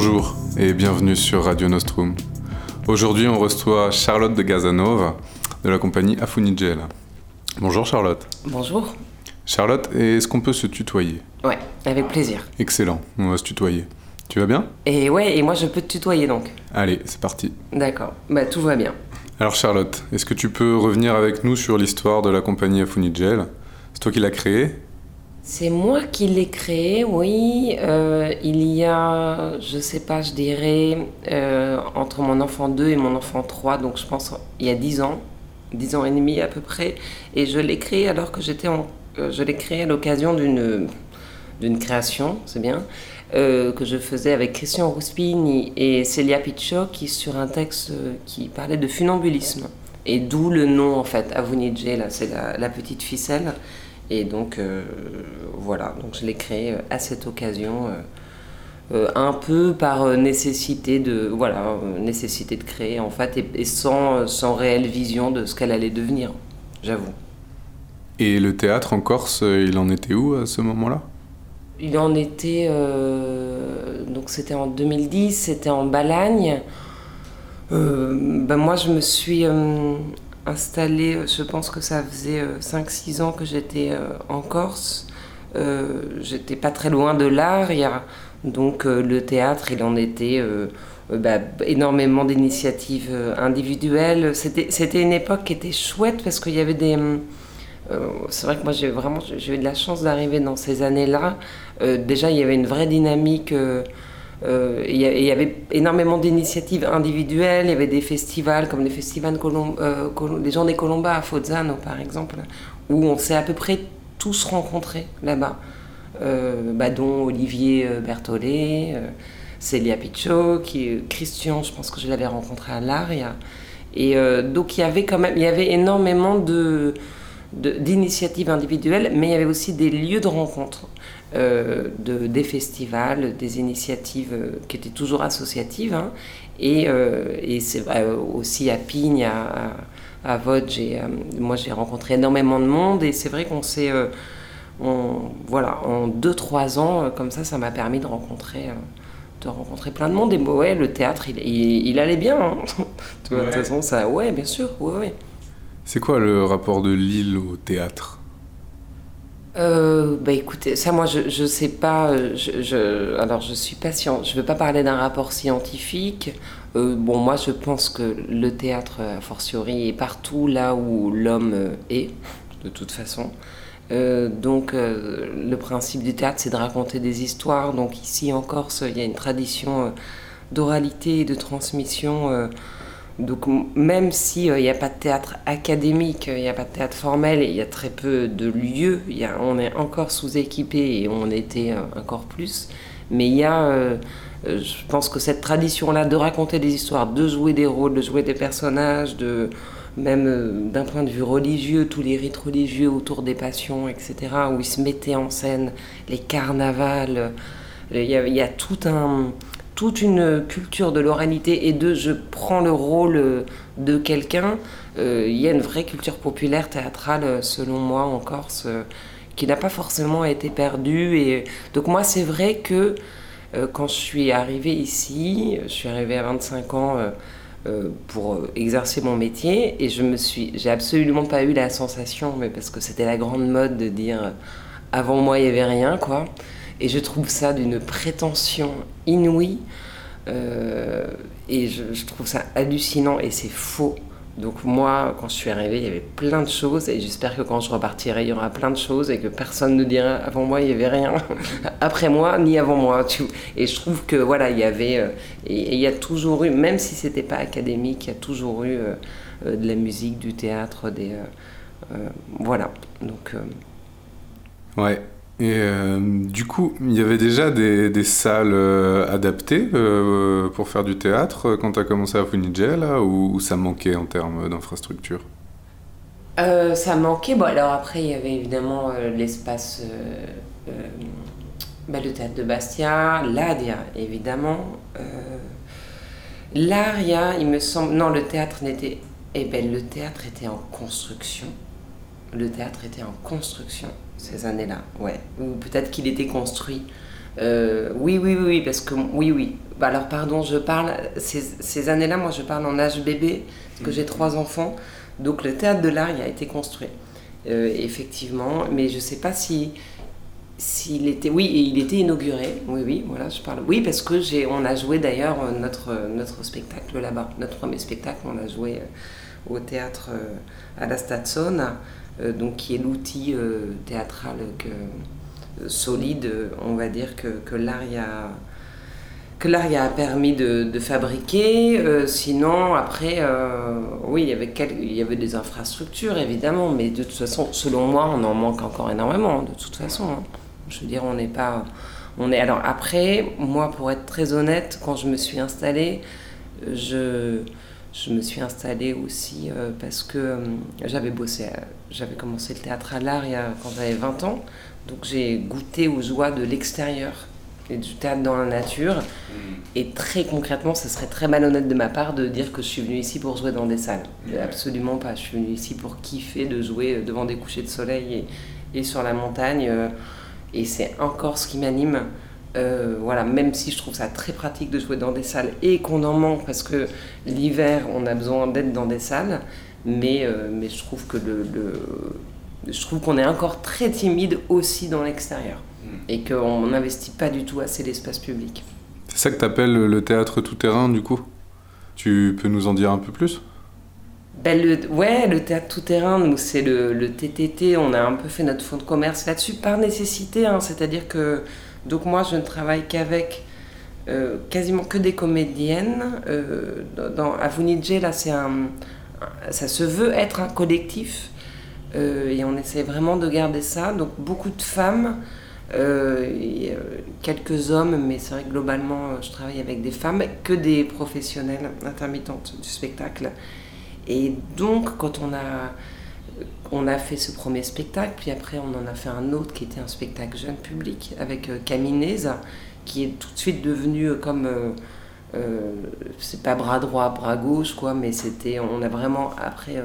Bonjour et bienvenue sur Radio Nostrum. Aujourd'hui, on reçoit Charlotte de Gazanova de la compagnie Afunigel. Bonjour Charlotte. Bonjour. Charlotte, est-ce qu'on peut se tutoyer? Ouais, avec plaisir. Excellent, on va se tutoyer. Tu vas bien? Et ouais, et moi je peux te tutoyer donc. Allez, c'est parti. D'accord, bah tout va bien. Alors Charlotte, est-ce que tu peux revenir avec nous sur l'histoire de la compagnie Afunigel C'est toi qui l'as créée? C'est moi qui l'ai créé, oui. Euh, il y a, je sais pas, je dirais, euh, entre mon enfant 2 et mon enfant 3, donc je pense il y a 10 ans, 10 ans et demi à peu près. Et je l'ai créé alors que j'étais en... euh, je l'ai créé à l'occasion d'une d'une création, c'est bien, que je faisais avec Christian Ruspini et Celia Picciò, qui sur un texte qui parlait de funambulisme. Et d'où le nom, en fait, Avunije, là, c'est la petite ficelle. Et donc, euh, voilà, donc je l'ai créé euh, à cette occasion, euh, un peu par euh, nécessité de, voilà, euh, nécessité de créer, en fait, et, et sans, sans réelle vision de ce qu'elle allait devenir, j'avoue. Et le théâtre en Corse, il en était où à ce moment-là? Il en était. donc c'était en 2010, c'était en Balagne. Ben moi, je me suis installée, je pense que ça faisait 5-6 ans que j'étais euh, en Corse. Euh, j'étais pas très loin de l'art. Donc euh, le théâtre, il en était. euh, euh, bah, énormément d'initiatives euh, individuelles. C'était une époque qui était chouette parce qu'il y avait des. hum, euh, c'est vrai que moi j'ai vraiment j'ai eu de la chance d'arriver dans ces années-là. Euh, déjà il y avait une vraie dynamique. euh, euh, il y avait énormément d'initiatives individuelles. Il y avait des festivals comme les festivals Colom- euh, Col- Journées Colomba à Fozzano par exemple, où on s'est à peu près tous rencontrés là-bas. Euh, dont Olivier euh, Berthollet, Célia Picciò, qui, Christian, je pense que je l'avais rencontré à l'Aria. Et donc il y avait quand même, il y avait énormément de de- d'initiatives individuelles, mais il y avait aussi des lieux de rencontre, euh, de, des festivals, des initiatives euh, qui étaient toujours associatives. hein. et euh, et c'est vrai euh, aussi à Pigne, à, à, à euh, moi j'ai rencontré énormément de monde et c'est vrai qu'on s'est. voilà, en 2-3 ans, comme ça, ça m'a permis de rencontrer, de rencontrer plein de monde. Et ouais, le théâtre, il, il, il allait bien. hein. De toute Ouais. façon, ça, ouais, bien sûr, ouais, ouais. C'est quoi le rapport de l'île au théâtre? Euh, bah écoutez, ça moi je, je sais pas, euh, je, alors je suis pas scien- je veux pas parler d'un rapport scientifique. Euh, bon moi je pense que le théâtre a fortiori est partout là où l'homme est, de toute façon. Donc le principe du théâtre c'est de raconter des histoires. Donc ici en Corse il y a une tradition d'oralité et de transmission. Euh, donc même s'il n'y a pas de théâtre académique, il n'y a pas de théâtre formel, il y a très peu de lieux, on est encore sous-équipé et on était euh, encore plus, mais il y a, euh, euh, je pense que cette tradition-là de raconter des histoires, de jouer des rôles, de jouer des personnages, de même euh, d'un point de vue religieux, tous les rites religieux autour des passions, etc., où ils se mettaient en scène, les carnavals, euh, il y a tout un toute une culture de l'oralité et de je prends le rôle euh, de quelqu'un, euh, il y a une vraie culture populaire théâtrale, euh, selon moi, en Corse, qui n'a pas forcément été perdue. Et donc moi, c'est vrai que quand je suis arrivée ici, je suis arrivée à 25 ans pour exercer mon métier et je me suis, j'ai absolument pas eu la sensation, mais parce que c'était la grande mode de dire avant moi il y avait rien, quoi. Et je trouve ça d'une prétention inouïe. Euh, et je, trouve ça hallucinant et c'est faux. Donc moi, quand je suis arrivée, il y avait plein de choses et j'espère que quand je repartirai, il y aura plein de choses et que personne ne dira avant moi, il n'y avait rien. Après moi, ni avant moi. Et je trouve que voilà, il y avait... euh, et, il y a toujours eu, même si c'était pas académique, il y a toujours eu euh, de la musique, du théâtre, des... voilà. Donc... Ouais. Et euh, du coup, il y avait déjà des, salles euh, adaptées euh, pour faire du théâtre quand tu as commencé à Funigel, là, ou, ou ça manquait en termes d'infrastructure? Ça manquait. Bon, alors après, il y avait évidemment l'espace, bah, le théâtre de Bastia, l'Adia, évidemment. L'Aria, il me semble. Non, le théâtre n'était. Eh ben, le théâtre était en construction. Le théâtre était en construction ces années-là, ouais. Ou peut-être qu'il était construit. Euh, oui, oui, oui, oui, parce que oui, oui, bah alors pardon, je parle, ces, ces années-là, moi je parle en âge bébé, parce que j'ai trois enfants, donc le théâtre de l'art, il a été construit. Euh, effectivement, mais je ne sais pas si s'il était oui il était inauguré oui oui voilà je parle oui parce que j'ai on a joué d'ailleurs notre notre spectacle là-bas notre premier spectacle on l'a joué euh, au théâtre à la Stadson donc qui est l'outil théâtral que, solide on va dire que, que l'art a que l'art a permis de, fabriquer. Euh, sinon, après, euh, oui, il y, avait il y avait des infrastructures, évidemment, mais de toute façon, selon moi, on en manque encore énormément, de toute façon. Hein. Je veux dire, on n'est pas... On est... Alors après, moi, pour être très honnête, quand je me suis installée, je, je me suis installée aussi euh, parce que j'avais bossé, j'avais commencé le théâtre à l'art quand j'avais 20 ans, donc j'ai goûté aux joies de l'extérieur et du théâtre dans la nature. Mm. Et très concrètement, ce serait très malhonnête de ma part de dire que je suis venue ici pour jouer dans des salles. Absolument pas. Je suis venue ici pour kiffer de jouer devant des couchers de soleil et, et sur la montagne. Euh, et c'est encore ce qui m'anime. Euh, voilà, même si je trouve ça très pratique de jouer dans des salles et qu'on en manque parce que l'hiver, on a besoin d'être dans des salles. Mais, euh, mais je trouve que le, le je trouve qu'on est encore très timide aussi dans l'extérieur et qu'on n'investit pas du tout assez l'espace public. C'est ça que tu appelles le théâtre tout-terrain du coup? Tu peux nous en dire un peu plus? Ben le, ouais, le théâtre tout-terrain, c'est le, le, TTT, on a un peu fait notre fonds de commerce là-dessus par nécessité, hein, c'est-à-dire que donc moi je ne travaille qu'avec euh, quasiment que des comédiennes. Euh, dans, à là, c'est un, ça se veut être un collectif euh, et on essaie vraiment de garder ça. Donc beaucoup de femmes, euh, quelques hommes, mais c'est vrai que globalement, je travaille avec des femmes, que des professionnelles intermittentes du spectacle. Et donc, quand on a, on a fait ce premier spectacle, puis après, on en a fait un autre qui était un spectacle jeune public avec Camille qui est tout de suite devenu comme. c'est pas bras droit, bras gauche, quoi, mais c'était. On a vraiment après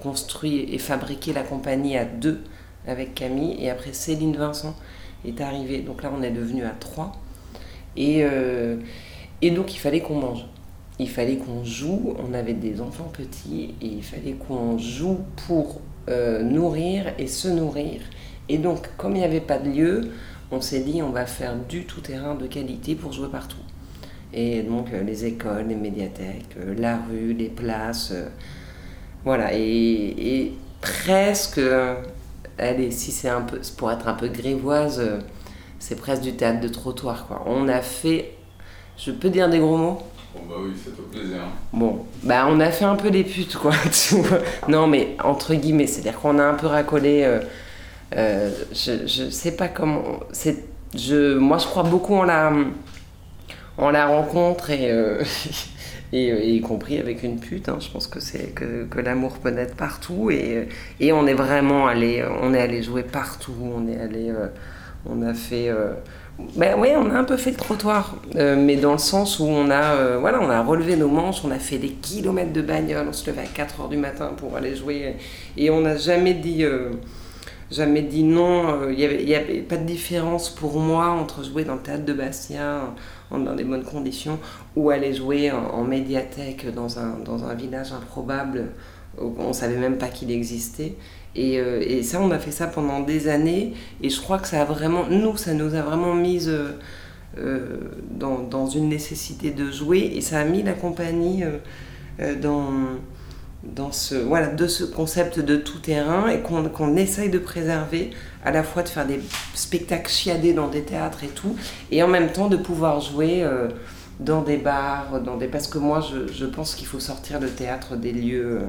construit et fabriqué la compagnie à deux avec Camille, et après Céline Vincent est arrivé. Donc là, on est devenu à trois. Euh, et donc, il fallait qu'on mange. Il fallait qu'on joue. On avait des enfants petits et il fallait qu'on joue pour euh, nourrir et se nourrir. Et donc, comme il n'y avait pas de lieu, on s'est dit on va faire du tout-terrain de qualité pour jouer partout. Et donc, euh, les écoles, les médiathèques, la rue, les places. voilà. Et, presque allez, si c'est un peu, pour être un peu grévoise, euh, c'est presque du théâtre de trottoir, quoi. On a fait, je peux dire des gros mots? Bon bah oui, c'est au plaisir. Bon, bah on a fait un peu les putes, quoi. non, mais entre guillemets, c'est-à-dire qu'on a un peu racolé. Euh, euh, je, je sais pas comment. C'est, je, moi, je crois beaucoup en la, en la rencontre et. Euh, et, y compris avec une pute. Hein. Je pense que c'est que, que l'amour peut naître partout et, et, on est vraiment allé, on est allé jouer partout. On est allé, on a fait, ben oui, on a un peu fait le trottoir, mais dans le sens où on a, voilà, on a relevé nos manches, on a fait des kilomètres de bagnole, on se levait à 4 heures du matin pour aller jouer et on n'a jamais dit jamais dit non. Il n'y avait, pas de différence pour moi entre jouer dans le théâtre de Bastien dans des bonnes conditions, ou aller jouer en, médiathèque dans un, dans un village improbable où on savait même pas qu'il existait. Et, euh, et, ça, on a fait ça pendant des années, et je crois que ça a vraiment, nous, ça nous a vraiment mis euh, euh, dans, une nécessité de jouer, et ça a mis la compagnie dans dans ce, voilà, de ce concept de tout terrain et qu'on essaye de préserver, à la fois de faire des spectacles chiadés dans des théâtres et tout, et en même temps de pouvoir jouer euh, dans des bars, dans des... parce que moi je, je pense qu'il faut sortir le théâtre des lieux, euh,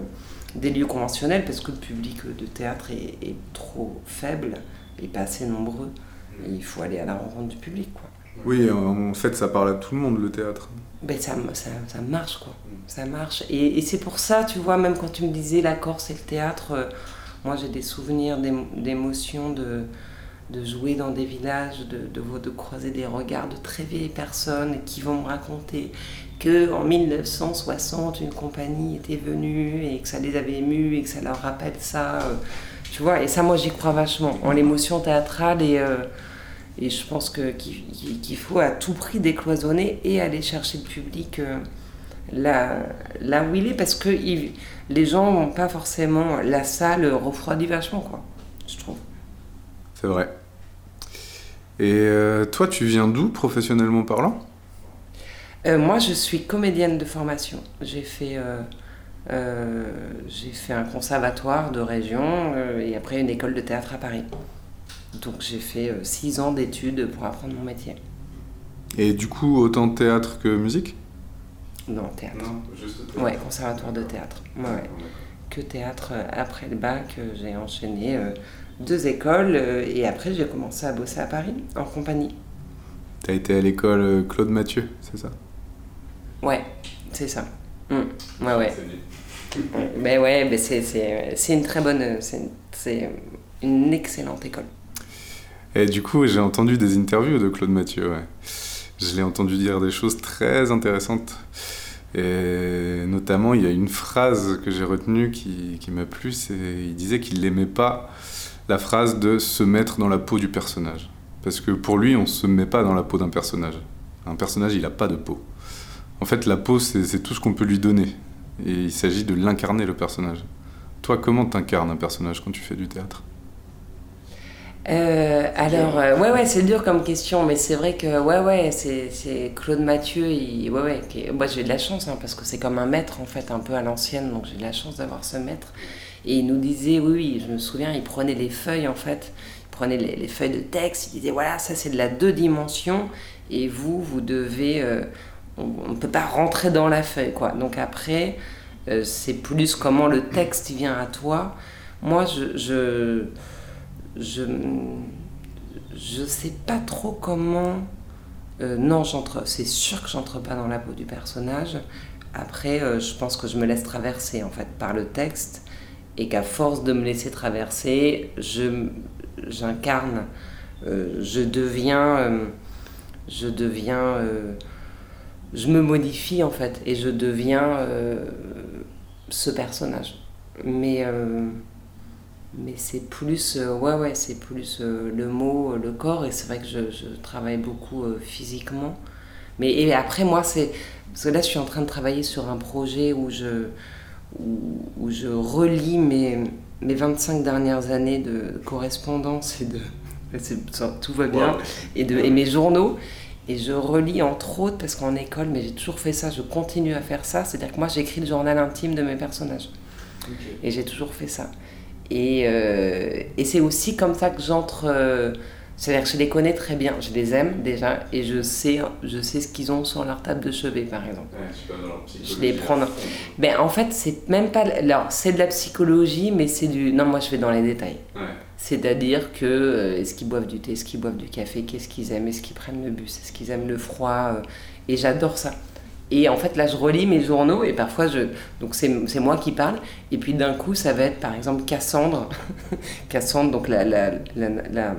des lieux conventionnels, parce que le public de théâtre est, est trop faible et pas assez nombreux. Et il faut aller à la rencontre du public. Quoi. Oui, en fait ça parle à tout le monde le théâtre ben ça, ça, ça, marche quoi. Ça marche. Et, et c'est pour ça, tu vois, même quand tu me disais la Corse et le théâtre, euh, moi j'ai des souvenirs d'émotions de, de jouer dans des villages, de, de, de, croiser des regards de très vieilles personnes qui vont me raconter que en 1960 une compagnie était venue et que ça les avait émus et que ça leur rappelle ça. Euh, tu vois, et ça moi j'y crois vachement, en l'émotion théâtrale et. Euh, Et je pense que, qu'il, faut à tout prix décloisonner et aller chercher le public euh, là, là où il est, parce que les gens n'ont pas forcément. La salle refroidit vachement, quoi, je trouve. C'est vrai. Et toi, tu viens d'où professionnellement parlant? Euh, Moi, je suis comédienne de formation. J'ai fait, j'ai fait un conservatoire de région et après une école de théâtre à Paris. Donc j'ai fait euh, six ans d'études pour apprendre mon métier. Et du coup, autant théâtre que musique? Non, théâtre. Non, juste théâtre. Ouais, conservatoire de théâtre. Ouais, Que théâtre euh, après le bac, euh, j'ai enchaîné deux écoles et après j'ai commencé à bosser à Paris en compagnie. T'as été à l'école Claude Mathieu, c'est ça? Ouais, c'est ça. Mmh. Ouais, ouais. Mais ouais, mais c'est une très bonne. C'est une excellente école. Et du coup, j'ai entendu des interviews de Claude Mathieu. Ouais. Je l'ai entendu dire des choses très intéressantes. Et notamment, il y a une phrase que j'ai retenue qui, qui m'a plu. C'est, il disait qu'il n'aimait pas la phrase de se mettre dans la peau du personnage. Parce que pour lui, on ne se met pas dans la peau d'un personnage. Un personnage, il n'a pas de peau. En fait, la peau, c'est tout ce qu'on peut lui donner. Et il s'agit de l'incarner, le personnage. Toi, comment t'incarnes un personnage quand tu fais du théâtre? Euh, alors, euh, ouais, ouais, c'est dur comme question, mais c'est vrai que, ouais, ouais, c'est Claude Mathieu, ouais, ouais, moi j'ai de la chance, hein, parce que c'est comme un maître, en fait, un peu à l'ancienne, donc j'ai de la chance d'avoir ce maître. Et il nous disait, oui, oui, je me souviens, il prenait les feuilles, en fait, il prenait les, feuilles de texte, il disait, voilà, ça c'est de la deux dimensions, et vous, vous devez, euh, on ne peut pas rentrer dans la feuille, quoi. Donc après, c'est plus comment le texte vient à toi. Moi, je, je je je sais pas trop comment euh, non j'entre c'est sûr que j'entre pas dans la peau du personnage après euh, je pense que je me laisse traverser en fait par le texte et qu'à force de me laisser traverser je j'incarne euh, je deviens je deviens je me modifie en fait et je deviens ce personnage. Mais mais c'est plus euh, ouais ouais c'est plus euh, le mot euh, le corps et c'est vrai que je, je travaille beaucoup physiquement. Mais et après moi c'est parce que là je suis en train de travailler sur un projet où je où, je relis mes mes 25 dernières années de correspondance et de tout va bien et de et mes journaux et je relis entre autres parce qu'en école mais j'ai toujours fait ça je continue à faire ça c'est à dire que moi j'écris le journal intime de mes personnages et j'ai toujours fait ça et, euh, et c'est aussi comme ça que j'entre. Euh, c'est-à-dire que je les connais très bien, je les aime déjà, et je sais, je sais ce qu'ils ont sur leur table de chevet, par exemple. je les prends. Ben, en fait, c'est même pas. Alors, c'est de la psychologie, mais c'est du. Non, moi, je vais dans les détails. C'est-à-dire que euh, est-ce qu'ils boivent du thé, est-ce qu'ils boivent du café, qu'est-ce qu'ils aiment, est-ce qu'ils prennent le bus, est-ce qu'ils aiment le froid. et j'adore ça. Et en fait, là, je relis mes journaux et parfois, je... donc c'est moi qui parle. Et puis d'un coup, ça va être par exemple Cassandre, Cassandre, donc la, la, la,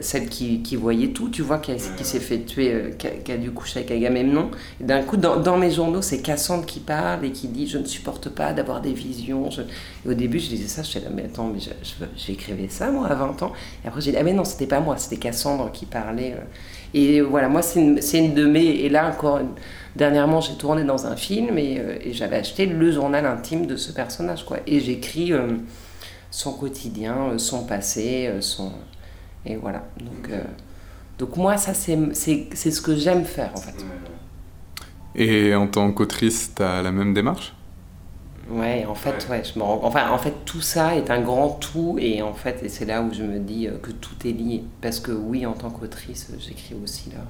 celle qui, qui, voyait tout, tu vois, qui, qui s'est fait tuer, euh, qui, a, dû coucher avec Agamemnon. Et d'un coup, dans, dans, mes journaux, c'est Cassandre qui parle et qui dit Je ne supporte pas d'avoir des visions. Et au début, je disais ça, je disais Mais attends, mais j'écrivais ça, moi, à 20 ans. Et après, j'ai dit Ah, mais non, c'était pas moi, c'était Cassandre qui parlait. Euh. Et voilà, moi, c'est une, une, de mes. Et là, encore. Dernièrement, j'ai tourné dans un film euh, et, j'avais acheté le journal intime de ce personnage. Quoi. Et j'écris euh, son quotidien, euh, son passé, son... Et voilà. Donc, donc moi, ça, c'est ce que j'aime faire, en fait. Et en tant qu'autrice, tu as la même démarche? Ouais, en fait, ouais. je me enfin, en fait, tout ça est un grand tout, et en fait, et c'est là où je me dis que tout est lié. Parce que oui, en tant qu'autrice, j'écris aussi leur,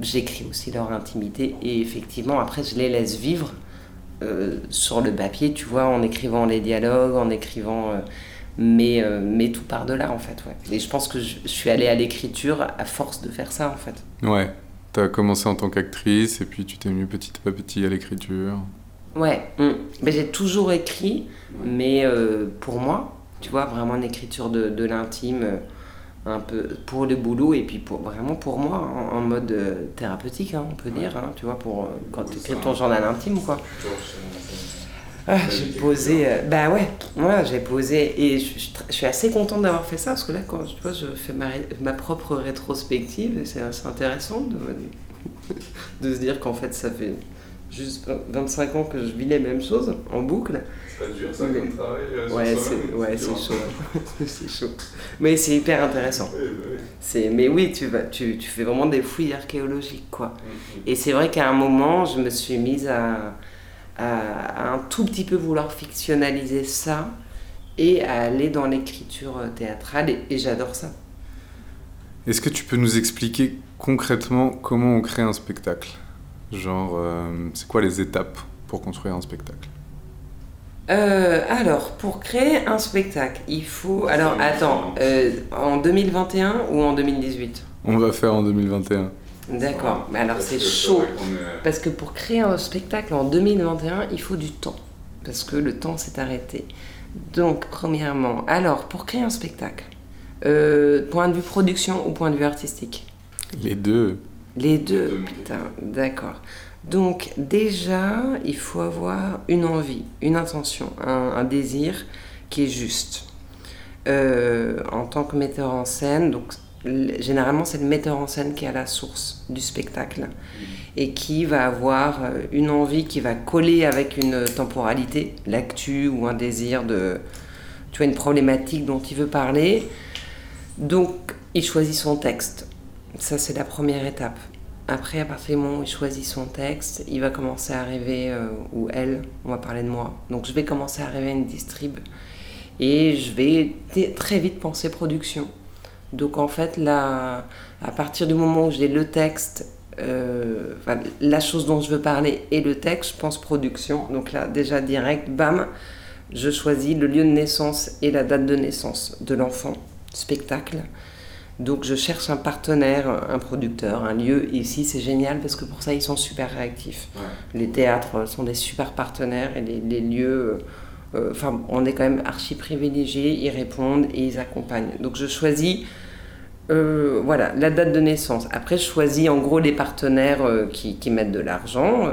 j'écris aussi leur intimité et effectivement après je les laisse vivre euh, sur le papier, tu vois, en écrivant les dialogues, en écrivant... Euh, mais, euh, mais tout part de là en fait, ouais. Et je pense que je, suis allée à l'écriture à force de faire ça en fait. Ouais, tu as commencé en tant qu'actrice et puis tu t'es venue petit à petit à l'écriture. Ouais, mm. mais j'ai toujours écrit, mais pour moi, tu vois, vraiment une écriture de, de l'intime un peu pour le boulot et puis pour, vraiment pour moi en, mode euh, thérapeutique hein, on peut dire hein, tu vois pour euh, quand tu écris ton journal intime quoi Ah, j'ai posé, euh, bah ouais, moi j'ai posé et je, je, suis assez contente d'avoir fait ça parce que là quand tu vois, je fais ma, ma propre rétrospective c'est intéressant de, de se dire qu'en fait ça fait juste 25 ans que je vis les mêmes choses en boucle. C'est dur ça comme travail euh, Ouais, c'est ouais, chaud. c'est chaud. Mais c'est hyper intéressant. Oui, Mais oui, tu, vas, tu, tu, fais vraiment des fouilles archéologiques quoi. Mm-hmm. Et c'est vrai qu'à un moment, je me suis mise à à, un tout petit peu vouloir fictionnaliser ça et à aller dans l'écriture euh, théâtrale et, j'adore ça. Est-ce que tu peux nous expliquer concrètement comment on crée un spectacle? Genre, euh, c'est quoi les étapes pour construire un spectacle? Euh, alors, pour créer un spectacle, il faut. Alors, attends, en 2021 ou en 2018 On va faire en 2021. D'accord, mais alors c'est chaud. Parce que pour créer un spectacle en 2021, il faut du temps. Parce que le temps s'est arrêté. Donc, premièrement, alors, pour créer un spectacle, euh, point de vue production ou point de vue artistique? Les deux. Les deux, putain, d'accord. Donc, déjà, il faut avoir une envie, une intention, un, désir qui est juste. Euh, en tant que metteur en scène, donc généralement c'est le metteur en scène qui est à la source du spectacle et qui va avoir euh, une envie qui va coller avec une temporalité, l'actu ou un désir de, tu vois, une problématique dont il veut parler. Donc il choisit son texte. Ça c'est la première étape. Après, à partir du moment où il choisit son texte, il va commencer à rêver, euh, ou elle, on va parler de moi. Donc je vais commencer à rêver une distrib. Et je vais très vite penser production. Donc en fait, là, à partir du moment où j'ai le texte, euh, la chose dont je veux parler et le texte, je pense production. Donc là, déjà direct, bam, je choisis le lieu de naissance et la date de naissance de l'enfant, spectacle. Donc je cherche un partenaire, un producteur, un lieu. ici, c'est génial parce que pour ça, ils sont super réactifs. Les théâtres sont des super partenaires et les, lieux... Euh, enfin, on est quand même archi privilégiés, ils répondent et ils accompagnent. Donc je choisis euh, voilà, la date de naissance. Après, je choisis en gros les partenaires euh, qui, mettent de l'argent,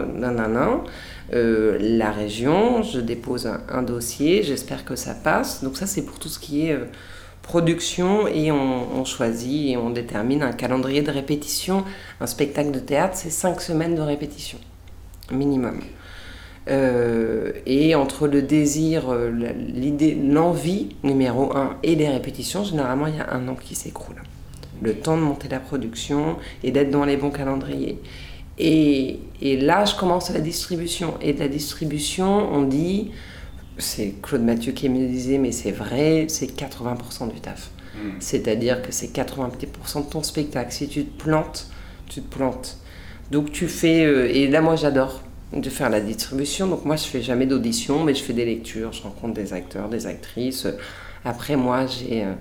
euh, la région, je dépose un, dossier, j'espère que ça passe. Donc ça, c'est pour tout ce qui est production et on, choisit et on détermine un calendrier de répétition. Un spectacle de théâtre, c'est cinq semaines de répétition, minimum. et entre le désir, l'idée, l'envie numéro un et les répétitions, généralement il y a un an qui s'écroule le temps de monter la production et d'être dans les bons calendriers. Et, et, là, je commence la distribution. Et de la distribution, on dit, c'est Claude Mathieu qui me disait, mais c'est vrai, c'est 80% du taf. Hmm. C'est-à-dire que c'est 80% de ton spectacle. Si tu te plantes, tu te plantes. Donc tu fais, euh, et là moi j'adore de faire la distribution. Donc moi je fais jamais d'audition, mais je fais des lectures, je rencontre des acteurs, des actrices. Après moi j'ai euh,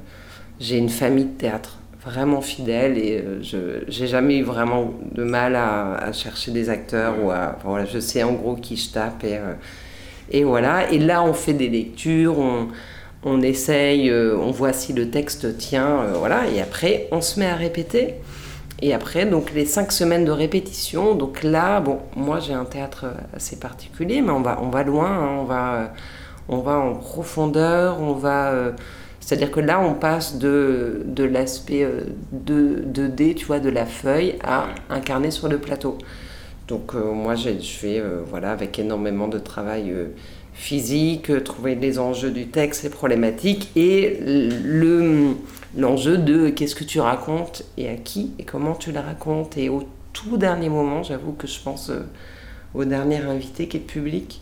j'ai une famille de théâtre vraiment fidèle et euh, je j'ai jamais eu vraiment de mal à, chercher des acteurs ou à voilà je sais en gros qui je tape et euh, et voilà. Et là on fait des lectures on on essaye euh, on voit si le texte tient voilà. Et après on se met à répéter. Et après donc les cinq semaines de répétition donc là bon moi j'ai un théâtre assez particulier mais on va on va loin hein, on va on va en profondeur on va c'est-à-dire que là, on passe de, de l'aspect 2, euh, tu vois, de la feuille à incarner sur le plateau. Donc euh, moi, je fais euh, voilà, avec énormément de travail physique, trouver les enjeux du texte, les problématiques, et le, l'enjeu de qu'est-ce que tu racontes et à qui et comment tu le racontes. Et au tout dernier moment, j'avoue que je pense au dernier invité qui est public.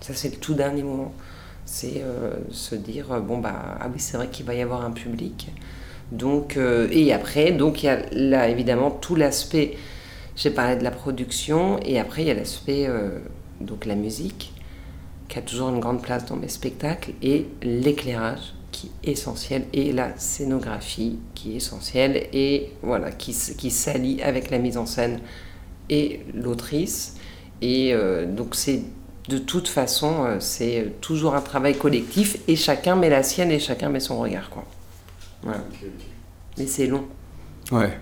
Ça, c'est le tout dernier moment c'est euh, se dire euh, bon bah ah oui c'est vrai qu'il va y avoir un public. Donc euh, et après donc il y a là évidemment tout l'aspect j'ai parlé de la production et après il y a l'aspect donc la musique qui a toujours une grande place dans mes spectacles et l'éclairage qui est essentiel et la scénographie qui est essentielle et voilà qui, qui s'allie avec la mise en scène et l'autrice. Et donc c'est de toute façon, euh, c'est toujours un travail collectif et chacun met la sienne et chacun met son regard. Quoi. Mais c'est long. Ouais.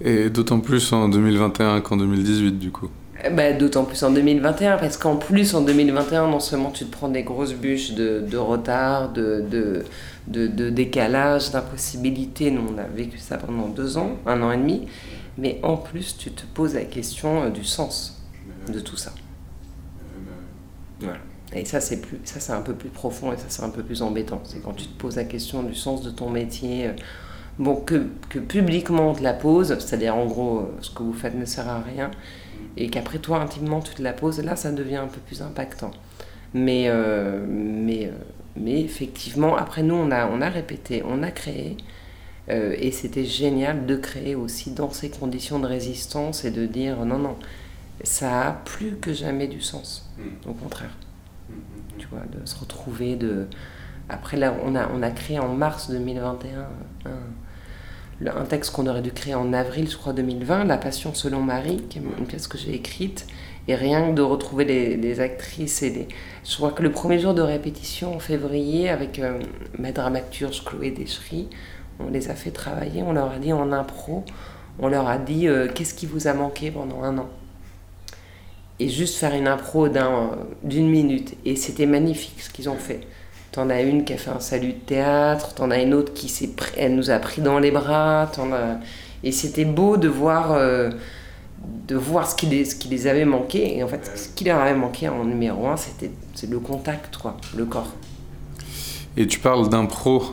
Et d'autant plus en 2021 qu'en 2018, du coup. bah, D'autant plus en 2021, parce qu'en plus en 2021, non seulement tu te prends des grosses bûches de, de retard, de, de, de, de décalage, d'impossibilité. Nous, on a vécu ça pendant deux ans, un an et demi. Mais en plus, tu te poses la question euh, du sens de tout ça. Et ça, c'est plus, ça, c'est un peu plus profond et ça, c'est un peu plus embêtant. C'est quand tu te poses la question du sens de ton métier. euh, Bon, que, que publiquement on te la pose, c'est-à-dire en gros, euh, ce que vous faites ne sert à rien, et qu'après toi, intimement, tu te la poses, là, ça devient un peu plus impactant. Mais, euh, mais, mais effectivement, après nous, on a, on a répété, on a créé, et c'était génial de créer aussi dans ces conditions de résistance et de dire non, non, ça a plus que jamais du sens. Au contraire, tu vois, de se retrouver, de... Après, là, on a, on a créé en mars 2021 un, le- un texte qu'on aurait dû créer en avril, je crois, 2020, La Passion selon Marie, qui est une pièce que j'ai écrite. Et rien que de retrouver les, les actrices et les... Je crois que le premier jour de répétition en février, avec euh, ma dramaturge Chloé Deschery, on les a fait travailler, on leur a dit en impro, on leur a dit euh, qu'est-ce qui vous a manqué pendant un an et juste faire une impro d'un- d'une minute. Et c'était magnifique ce qu'ils ont fait. T'en as une qui a fait un salut de théâtre, t'en as une autre qui s'est elle nous a pris dans les bras, et c'était beau de voir, euh, de voir ce qui, les, ce qui les avait manqué. Et en fait, ce qui leur avait manqué en numéro un, c'était le contact, quoi, le corps. Et tu parles d'impro.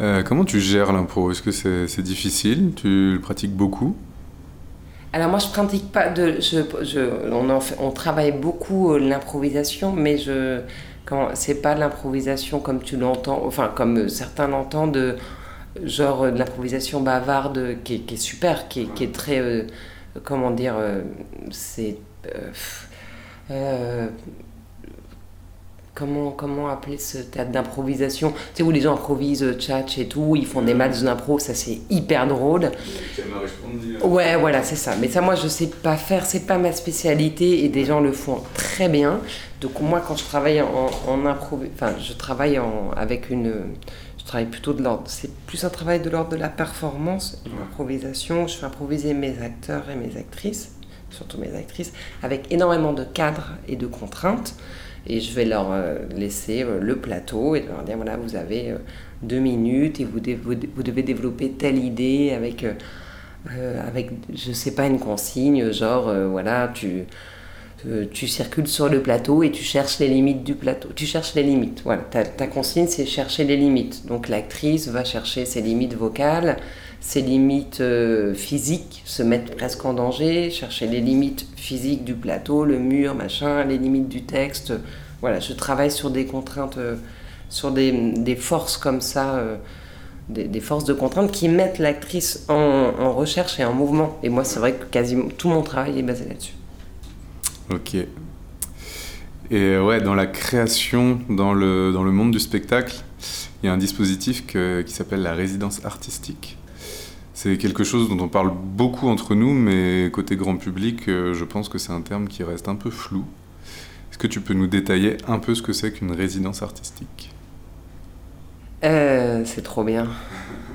Euh, comment tu gères l'impro? Est-ce que c'est c'est difficile? Tu le pratiques beaucoup? Alors moi je pratique pas de, on, travaille beaucoup euh, l'improvisation, mais je, c'est pas l'improvisation comme tu l'entends, enfin comme euh, certains l'entendent, de genre euh, de l'improvisation bavarde qui est, super, qui est, très, comment dire, c'est, comment comment appeler ce théâtre d'improvisation, tu sais où les gens improvisent euh, tchatch et tout, ils font des matchs d'impro, ça c'est hyper drôle. Ouais, voilà, c'est ça. Mais ça, moi, je sais pas faire, c'est pas ma spécialité et des gens le font très bien. Donc, moi, quand je travaille en, en impro, enfin, je travaille en, avec une. Je travaille plutôt de l'ordre. C'est plus un travail de l'ordre de la performance, de l'improvisation. Je fais improviser mes acteurs et mes actrices, surtout mes actrices, avec énormément de cadres et de contraintes. Et je vais leur euh, laisser euh, le plateau et leur dire voilà, vous avez euh, deux minutes et vous, vous, devez développer telle idée avec. euh, avec, je sais pas, une consigne, genre, voilà, tu, tu circules sur le plateau et tu cherches les limites du plateau. Tu cherches les limites, voilà. Ta consigne, c'est chercher les limites. Donc l'actrice va chercher ses limites vocales, ses limites euh, physiques, se mettre presque en danger, chercher les limites physiques du plateau, le mur, machin, les limites du texte. Voilà, je travaille sur des contraintes, euh, sur des, des forces comme ça. euh, des, forces de contrainte qui mettent l'actrice en, recherche et en mouvement. Et moi, c'est vrai que quasiment tout mon travail est basé là-dessus. Ok. Et ouais, dans la création, dans le, dans le monde du spectacle, il y a un dispositif qui s'appelle la résidence artistique. C'est quelque chose dont on parle beaucoup entre nous, mais côté grand public, euh, je pense que c'est un terme qui reste un peu flou. Est-ce que tu peux nous détailler un peu ce que c'est qu'une résidence artistique? Euh, c'est trop bien.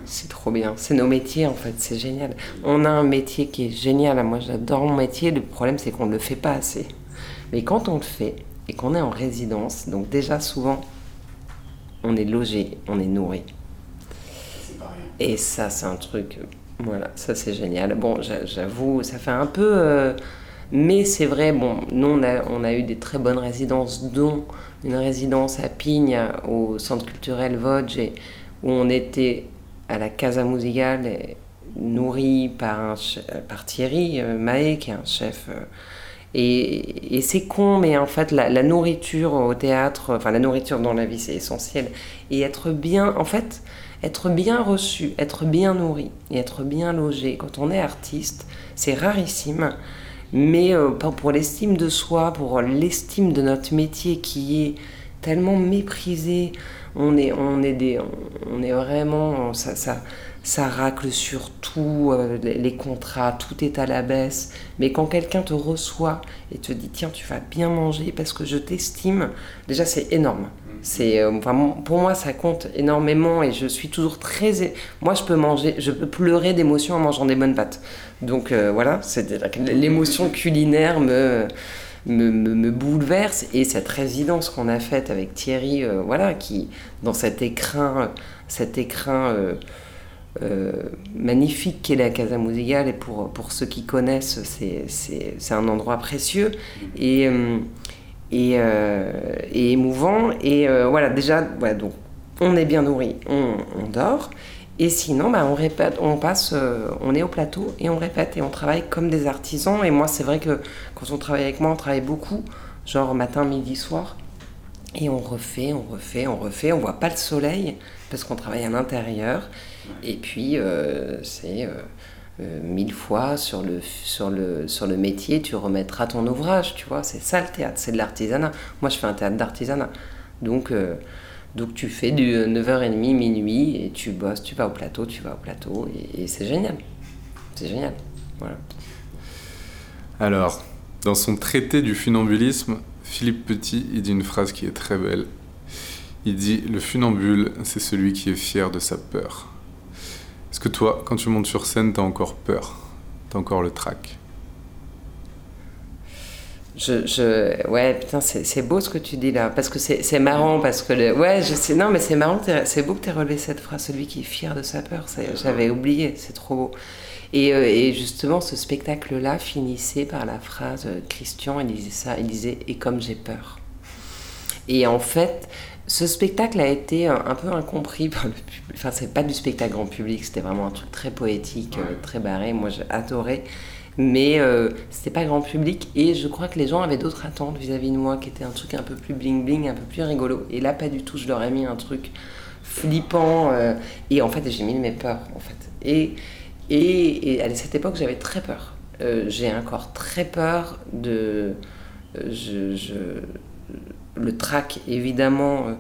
C'est trop bien. C'est nos métiers, en fait. C'est génial. On a un métier qui est génial. Moi, j'adore mon métier. Le problème, c'est qu'on ne le fait pas assez. Mais quand on le fait et qu'on est en résidence, donc déjà, souvent, on est logé, on est nourri. Et ça, c'est un truc. Voilà, ça, c'est génial. Bon, j'a- j'avoue, ça fait un peu. euh, mais c'est vrai, bon, nous, on a, eu des très bonnes résidences, dont une résidence à Pigne, au centre culturel Vosges, et- où on était à la Casa Musicale, nourri par, Thierry euh, qui est un chef. euh, et, c'est con, mais en fait, la, nourriture au théâtre, enfin, la nourriture dans la vie, c'est essentiel. Et être bien, en fait, être bien reçu, être bien nourri et être bien logé quand on est artiste, c'est rarissime. Mais euh, pour pour l'estime de soi, pour l'estime de notre métier qui est tellement méprisé, on est, on est, des, on est vraiment. Ça, ça, ça racle sur tout, euh, les, contrats, tout est à la baisse. Mais quand quelqu'un te reçoit et te dit tiens, tu vas bien manger parce que je t'estime, déjà c'est énorme. C'est euh, vraiment pour moi ça compte énormément et je suis toujours très moi je peux manger je peux pleurer d'émotion en mangeant des bonnes pâtes donc euh, voilà c'est l'émotion culinaire me me, me, bouleverse et cette résidence qu'on a faite avec Thierry voilà qui dans cet écrin cet écrin magnifique qu'est la Casa Musicale et pour, pour ceux qui connaissent c'est- un endroit précieux et euh, et, euh, et émouvant. Et euh, voilà, déjà, voilà, donc on est bien nourri, on, dort. Et sinon, bah, on répète, on passe, euh, on est au plateau et on répète et on travaille comme des artisans. Et moi, c'est vrai que quand on travaille avec moi, on travaille beaucoup, genre matin, midi, soir. Et on refait, on refait, on refait. On voit pas le soleil parce qu'on travaille à l'intérieur. Et puis, euh, c'est euh, euh, mille fois sur le, sur, le, sur le métier, tu remettras ton ouvrage, tu vois. C'est ça le théâtre, c'est de l'artisanat. Moi, je fais un théâtre d'artisanat. Donc, donc, tu fais du 9h30, minuit, et tu bosses, tu vas au plateau, tu vas au plateau, et, et c'est génial. C'est génial. Voilà. Alors, dans son traité du funambulisme, Philippe Petit, il dit une phrase qui est très belle. Il dit Le funambule, c'est celui qui est fier de sa peur. Est-ce que toi, quand tu montes sur scène, t'as encore peur? T'as encore le trac? Je, je, ouais, putain, c'est beau ce que tu dis là, parce que c'est marrant, parce que le, ouais, je sais, non, mais c'est marrant, c'est beau que tu aies relevé cette phrase, celui qui est fier de sa peur, j'avais oublié, c'est trop beau. Et, euh, et justement, ce spectacle-là finissait par la phrase, euh, Christian, il disait ça, il disait, et comme j'ai peur. Et en fait, ce spectacle a été un, un peu incompris par le public, enfin, c'est pas du spectacle grand public, c'était vraiment un truc très poétique, euh, très barré, moi j'ai adoré. Mais euh, c'était pas grand public et je crois que les gens avaient d'autres attentes vis-à-vis de moi qui était un truc un peu plus bling bling un peu plus rigolo. Et là pas du tout. Je leur ai mis un truc flippant euh, et en fait j'ai mis mes peurs en fait. Et, et, et à cette époque j'avais très peur. Euh, j'ai encore très peur de euh, je, je- le trac évidemment euh,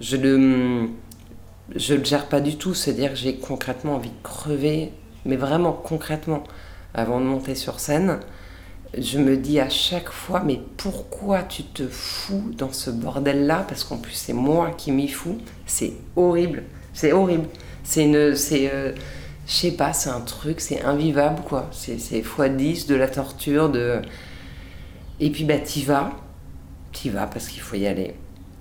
je le je le gère pas du tout c'est à dire que j'ai concrètement envie de crever mais vraiment concrètement avant de monter sur scène, je me dis à chaque fois, mais pourquoi tu te fous dans ce bordel-là? Parce qu'en plus, c'est moi qui m'y fous. C'est horrible. C'est horrible. C'est une. C'est. euh, sais pas, c'est un truc, c'est invivable, quoi. C'est c'est x10 de la torture, de. Et puis, bah, t'y vas. T'y vas parce qu'il faut y aller.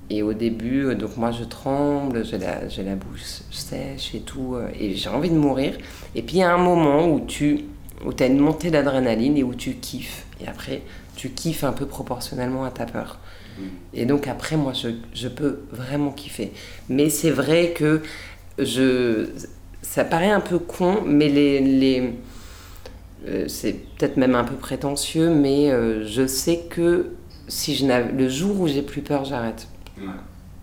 Et au début, euh, donc moi je tremble, j'ai la, j'ai la bouche sèche et tout, euh, et j'ai envie de mourir. Et puis il y a un moment où tu où as une montée d'adrénaline et où tu kiffes. Et après, tu kiffes un peu proportionnellement à ta peur. Et donc après, moi, je, je peux vraiment kiffer. Mais c'est vrai que je, ça paraît un peu con, mais les, les, euh, c'est peut-être même un peu prétentieux, mais euh, je sais que si je n'avais, le jour où j'ai plus peur, j'arrête.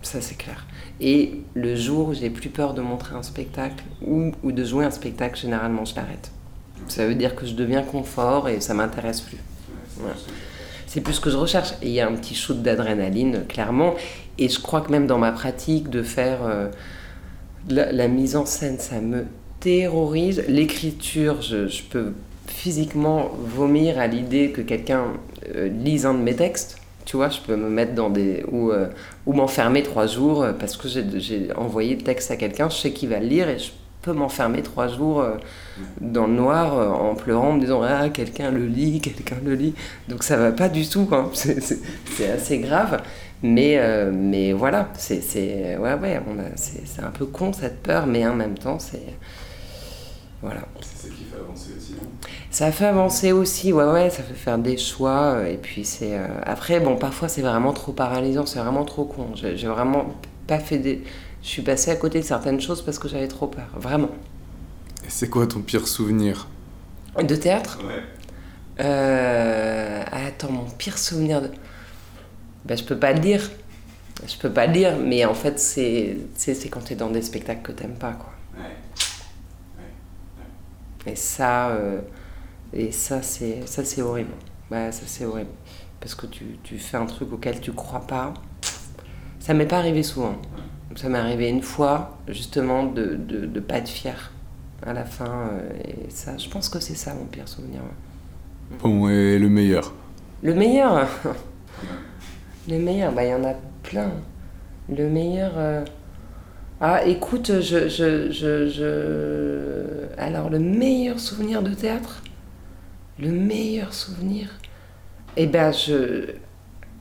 Ça, c'est clair. Et le jour où j'ai plus peur de montrer un spectacle ou, ou de jouer un spectacle, généralement, je l'arrête. Ça veut dire que je deviens confort et ça m'intéresse plus. C'est plus ce que je recherche. Et il y a un petit shoot d'adrénaline, clairement. Et je crois que même dans ma pratique de faire euh, la, la mise en scène, ça me terrorise. L'écriture, je, je peux physiquement vomir à l'idée que quelqu'un lise un de mes textes. Tu vois, je peux me mettre dans des. ou, euh, ou m'enfermer trois jours euh, parce que j'ai envoyé le texte à quelqu'un, je sais qu'il va le lire et je peux m'enfermer trois jours euh, dans le noir euh, en pleurant, en me disant Ah, quelqu'un le lit, quelqu'un le lit. Donc ça va pas du tout, hein. c'est assez grave. Mais, euh, mais voilà, c'est. Ouais, ouais, c'est un peu con cette peur, mais en même temps, c'est. Voilà. C'est ça qui fait avancer Ça fait avancer aussi, ouais, ouais, ça fait faire des choix. euh, Et puis c'est. euh, Après, bon, parfois c'est vraiment trop paralysant, c'est vraiment trop con. J'ai vraiment pas fait des. Je suis passée à côté de certaines choses parce que j'avais trop peur, vraiment. Et c'est quoi ton pire souvenir? De théâtre? Ouais. Euh, Attends, mon pire souvenir de. Ben, je peux pas le dire. Je peux pas le dire, mais en fait, c'est quand t'es dans des spectacles que t'aimes pas, quoi. Et ça, euh, et ça c'est ça c'est horrible. Ouais, ça c'est horrible. Parce que tu, tu fais un truc auquel tu crois pas. Ça m'est pas arrivé souvent. Ça m'est arrivé une fois, justement, de, de, de pas être fier. à la fin. et ça, je pense que c'est ça mon pire souvenir. Bon, et le meilleur? Le meilleur? Le meilleur, bah il y en a plein. Le meilleur. Ah, écoute, je, je, je, Alors, le meilleur souvenir de théâtre? Le meilleur souvenir Eh ben, je.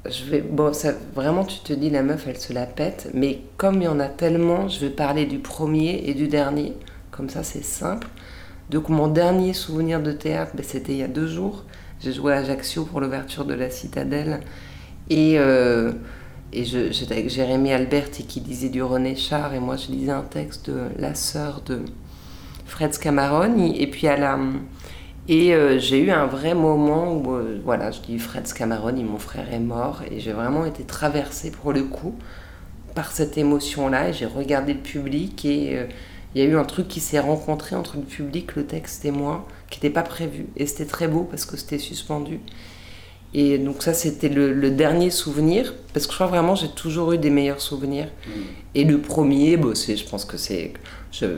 Je vais. Bon, ça, vraiment, tu te dis, la meuf, elle se la pète. Mais comme il y en a tellement, je vais parler du premier et du dernier. Comme ça, c'est simple. Donc, mon dernier souvenir de théâtre, ben, c'était il y a deux jours. J'ai joué à Ajaccio pour l'ouverture de la Citadelle. Et. Euh, et j'étais avec Jérémy Alberti qui disait du René Char et moi je lisais un texte de la sœur de Fred Scamarone et puis à la et euh, j'ai eu un vrai moment où euh, voilà je dis Fred Scamarone mon frère est mort et j'ai vraiment été traversée pour le coup par cette émotion là et j'ai regardé le public et euh, il y a eu un truc qui s'est rencontré entre le public le texte et moi qui n'était pas prévu et c'était très beau parce que c'était suspendu et donc ça, c'était le, dernier souvenir, parce que je crois vraiment j'ai toujours eu des meilleurs souvenirs. Mm. Et le premier, je pense que c'est...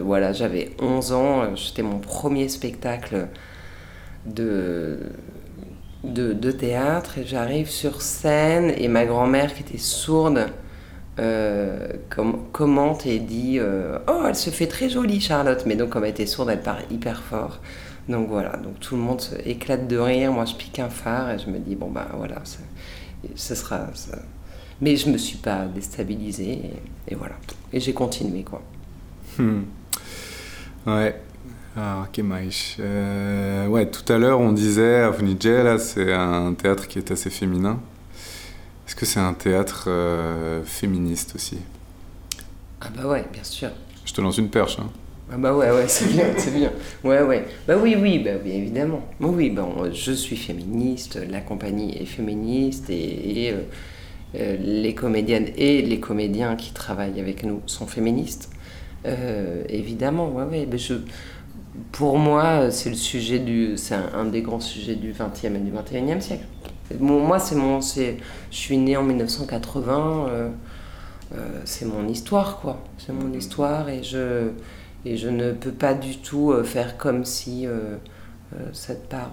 Voilà, j'avais 11 ans, c'était mon premier spectacle de, de, théâtre, et j'arrive sur scène, et ma grand-mère, qui était sourde, euh, commente et dit euh, Oh, elle se fait très jolie, Charlotte !» Mais donc, comme elle était sourde, elle parle hyper fort. Donc voilà, donc tout le monde éclate de rire, moi je pique un phare et je me dis, bon ben voilà, ce sera... Ça. Mais je me suis pas déstabilisée et, voilà. Et j'ai continué quoi. Hmm. Ouais. Ah, ok, euh, ouais, tout à l'heure on disait là c'est un théâtre qui est assez féminin. Est-ce que c'est un théâtre euh, féministe aussi? Ah bah ouais, bien sûr. Je te lance une perche. Hein. Ah bah ouais, ouais, c'est bien, c'est bien. Ouais, ouais. Bah oui, oui, bah bien évidemment. Oui, bon, je suis féministe, la compagnie est féministe et, euh, euh, les comédiennes et les comédiens qui travaillent avec nous sont féministes. Euh, évidemment, ouais, ouais. Mais je, pour moi, c'est le sujet du, c'est un, des grands sujets du 20e et du 21e siècle. moi, c'est mon, c'est, je suis né en 1980. c'est mon histoire, quoi. C'est mon histoire et je et je ne peux pas du tout euh, faire comme si euh, euh, cette part.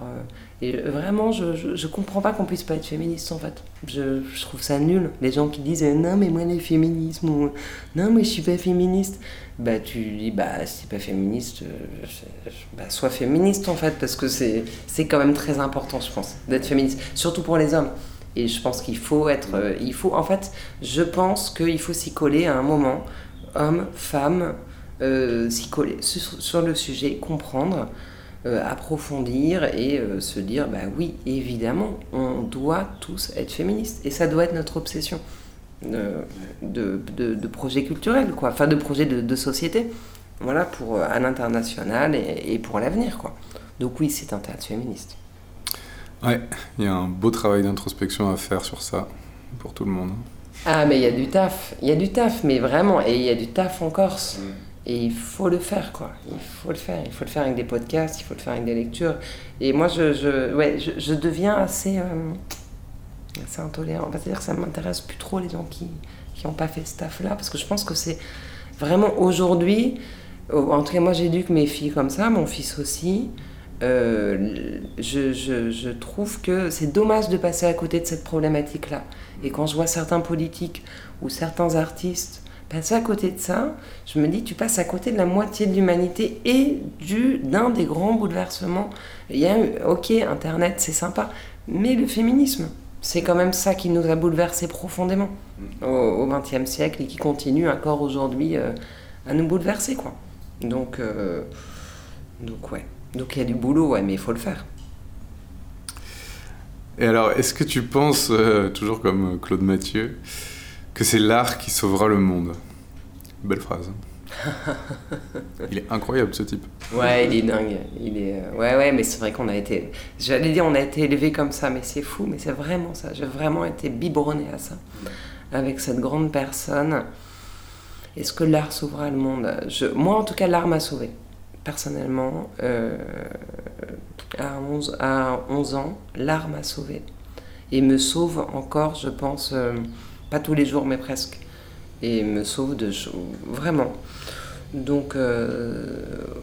Et vraiment, je, je, comprends pas qu'on puisse pas être féministe en fait. Je, trouve ça nul. Les gens qui disent non, mais moi, le féminisme, ou non, mais je suis pas féministe. Bah, tu dis, bah, si pas féministe, bah, sois féministe en fait, parce que c'est quand même très important, je pense, d'être féministe, surtout pour les hommes. Et je pense qu'il faut être. il faut, en fait, je pense qu'il faut s'y coller à un moment, homme, femme, euh, s'y coller sur, le sujet, comprendre, euh, approfondir et euh, se dire bah oui, évidemment, on doit tous être féministes et ça doit être notre obsession de, de, projet culturel, quoi, enfin de projet de, société, voilà, pour à l'international et, pour l'avenir, quoi. Donc oui, c'est un théâtre féministe. Ouais, il y a un beau travail d'introspection à faire sur ça pour tout le monde. Ah, mais il y a du taf, il y a du taf, mais vraiment, et il y a du taf en Corse. Mm. Et il faut le faire, quoi. Il faut le faire. Il faut le faire avec des podcasts, il faut le faire avec des lectures. Et moi, je, je ouais, je, deviens assez, euh, assez intolérant. C'est-à-dire que ça m'intéresse plus trop les gens qui n'ont pas fait ce taf-là. Parce que je pense que c'est vraiment aujourd'hui. En tout cas, moi, j'éduque mes filles comme ça, mon fils aussi. Euh, je, je, trouve que c'est dommage de passer à côté de cette problématique-là. Et quand je vois certains politiques ou certains artistes passer à côté de ça, je me dis, tu passes à côté de la moitié de l'humanité et du, d'un des grands bouleversements. Il y a, ok, Internet, c'est sympa, mais le féminisme, c'est quand même ça qui nous a bouleversés profondément au XXe siècle et qui continue encore aujourd'hui euh, à nous bouleverser, quoi. Donc, euh, donc ouais. Donc il y a du boulot, mais il faut le faire. Et alors, est-ce que tu penses, euh, toujours comme Claude Mathieu, que c'est l'art qui sauvera le monde. Belle phrase. il est incroyable ce type. Ouais, il est dingue. Il est euh, ouais ouais, mais c'est vrai qu'on a été j'allais dire on a été élevé comme ça mais c'est fou mais c'est vraiment ça. J'ai vraiment été biberonné à ça avec cette grande personne. Est-ce que l'art sauvera le monde? Je... Moi en tout cas l'art m'a sauvé. Personnellement euh, à, 11, à 11 ans, l'art m'a sauvé et me sauve encore je pense euh, pas tous les jours, mais presque. Et me sauve de. Vraiment. Donc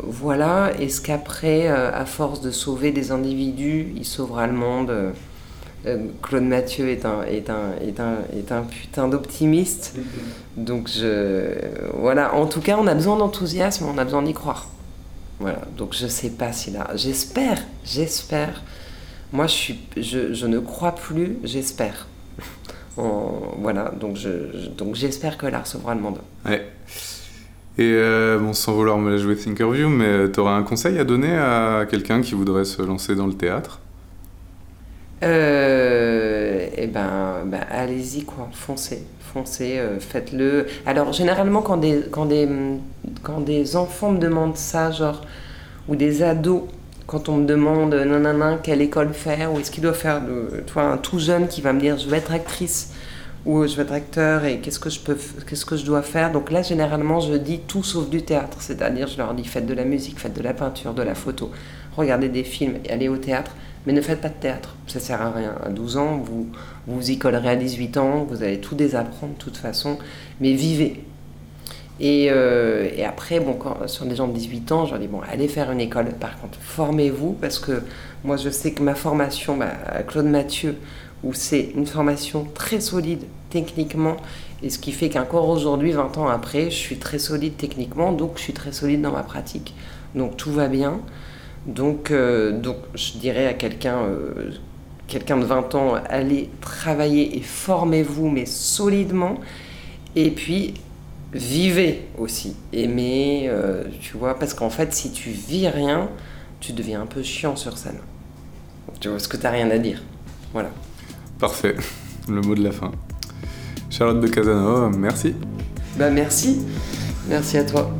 voilà, est-ce qu'après, à force de sauver des individus, il sauvera le monde Claude Mathieu est un, est un, est un, est un putain d'optimiste. Donc je, voilà, en tout cas, on a besoin d'enthousiasme, on a besoin d'y croire. Voilà, donc je sais pas si là, j'espère, j'espère. Moi, je, suis, je ne crois plus, j'espère. Voilà, donc je, donc j'espère que là recevra le monde. Ouais. Et euh, bon, sans vouloir me la jouer Thinkerview, mais euh, tu auras un conseil à donner à quelqu'un qui voudrait se lancer dans le théâtre? Euh, Eh ben, ben allez-y quoi, foncez, foncez, euh, faites-le. Alors généralement quand des, quand, des, quand des enfants me demandent ça, genre, ou des ados, quand on me demande nanana quelle école faire ou est-ce qu'il doit faire, de, toi un tout jeune qui va me dire je vais être actrice ou je vais être acteur et qu'est-ce que je peux, qu'est-ce que je dois faire? Donc là, généralement, je dis tout sauf du théâtre, c'est-à-dire je leur dis faites de la musique, faites de la peinture, de la photo, regardez des films et allez au théâtre, mais ne faites pas de théâtre, ça sert à rien. À 12 ans, vous vous y collerez à 18 ans, vous allez tout désapprendre de toute façon, mais vivez. Et, euh, et après, bon, sur des gens de 18 ans, je leur dis bon, allez faire une école. Par contre, formez-vous parce que moi, je sais que ma formation bah, Claude Mathieu, où c'est une formation très solide techniquement, et ce qui fait qu'encore aujourd'hui, 20 ans après, je suis très solide techniquement, donc je suis très solide dans ma pratique. Donc tout va bien. Donc, euh, donc je dirais à quelqu'un euh, quelqu'un de 20 ans, allez travailler et formez-vous, mais solidement. Et puis, vivez aussi. Aimez, euh, tu vois, parce qu'en fait, si tu vis rien, tu deviens un peu chiant sur scène. Tu vois, parce que tu n'as rien à dire. Voilà. Parfait, le mot de la fin. Charlotte de Casanova, merci. Bah merci, merci à toi.